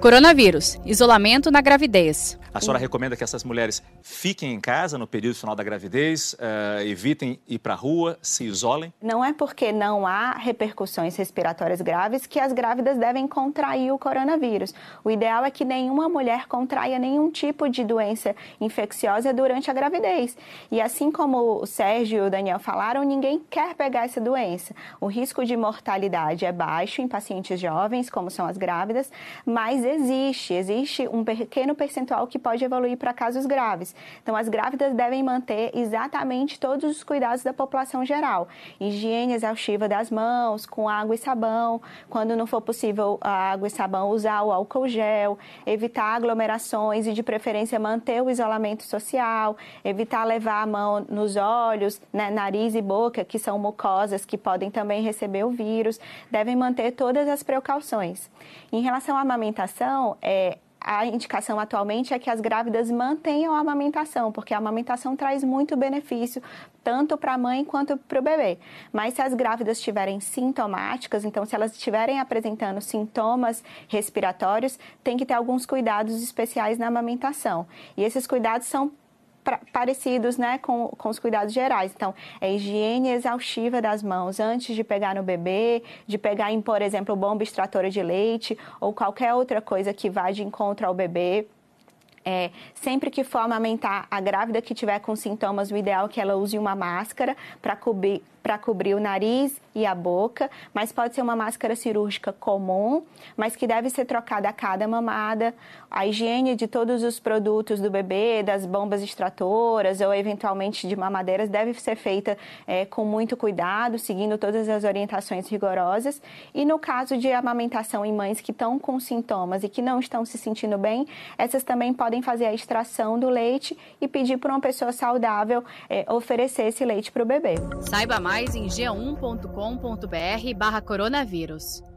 Coronavírus, isolamento na gravidez. A senhora recomenda que essas mulheres fiquem em casa no período final da gravidez, uh, evitem ir para a rua, se isolem? Não é porque não há repercussões respiratórias graves que as grávidas devem contrair o coronavírus. O ideal é que nenhuma mulher contraia nenhum tipo de doença infecciosa durante a gravidez. E assim como o Sérgio e o Daniel falaram, ninguém quer pegar essa doença. O risco de mortalidade é baixo em pacientes jovens, como são as grávidas, mas existe, existe um pequeno percentual que pode evoluir para casos graves. Então, as grávidas devem manter exatamente todos os cuidados da população geral. Higiene exaustiva das mãos, com água e sabão. Quando não for possível a água e sabão, usar o álcool gel. Evitar aglomerações e, de preferência, manter o isolamento social. Evitar levar a mão nos olhos, né, nariz e boca, que são mucosas que podem também receber o vírus. Devem manter todas as precauções. Em relação à amamentação, é, a indicação atualmente é que as grávidas mantenham a amamentação, porque a amamentação traz muito benefício, tanto para a mãe quanto para o bebê. Mas se as grávidas estiverem sintomáticas, então se elas estiverem apresentando sintomas respiratórios, tem que ter alguns cuidados especiais na amamentação. E esses cuidados são parecidos né, com, com os cuidados gerais. Então, é higiene exaustiva das mãos antes de pegar no bebê, de pegar em, por exemplo, bomba extratora de leite ou qualquer outra coisa que vá de encontro ao bebê. É, sempre que for amamentar a grávida que tiver com sintomas, o ideal é que ela use uma máscara para cobrir, para cobrir o nariz e a boca, mas pode ser uma máscara cirúrgica comum, mas que deve ser trocada a cada mamada. A higiene de todos os produtos do bebê, das bombas extratoras ou eventualmente de mamadeiras deve ser feita é, com muito cuidado, seguindo todas as orientações rigorosas. E no caso de amamentação em mães que estão com sintomas e que não estão se sentindo bem, essas também podem fazer a extração do leite e pedir para uma pessoa saudável é, oferecer esse leite para o bebê. Saiba mais em g1.com.br barra coronavírus.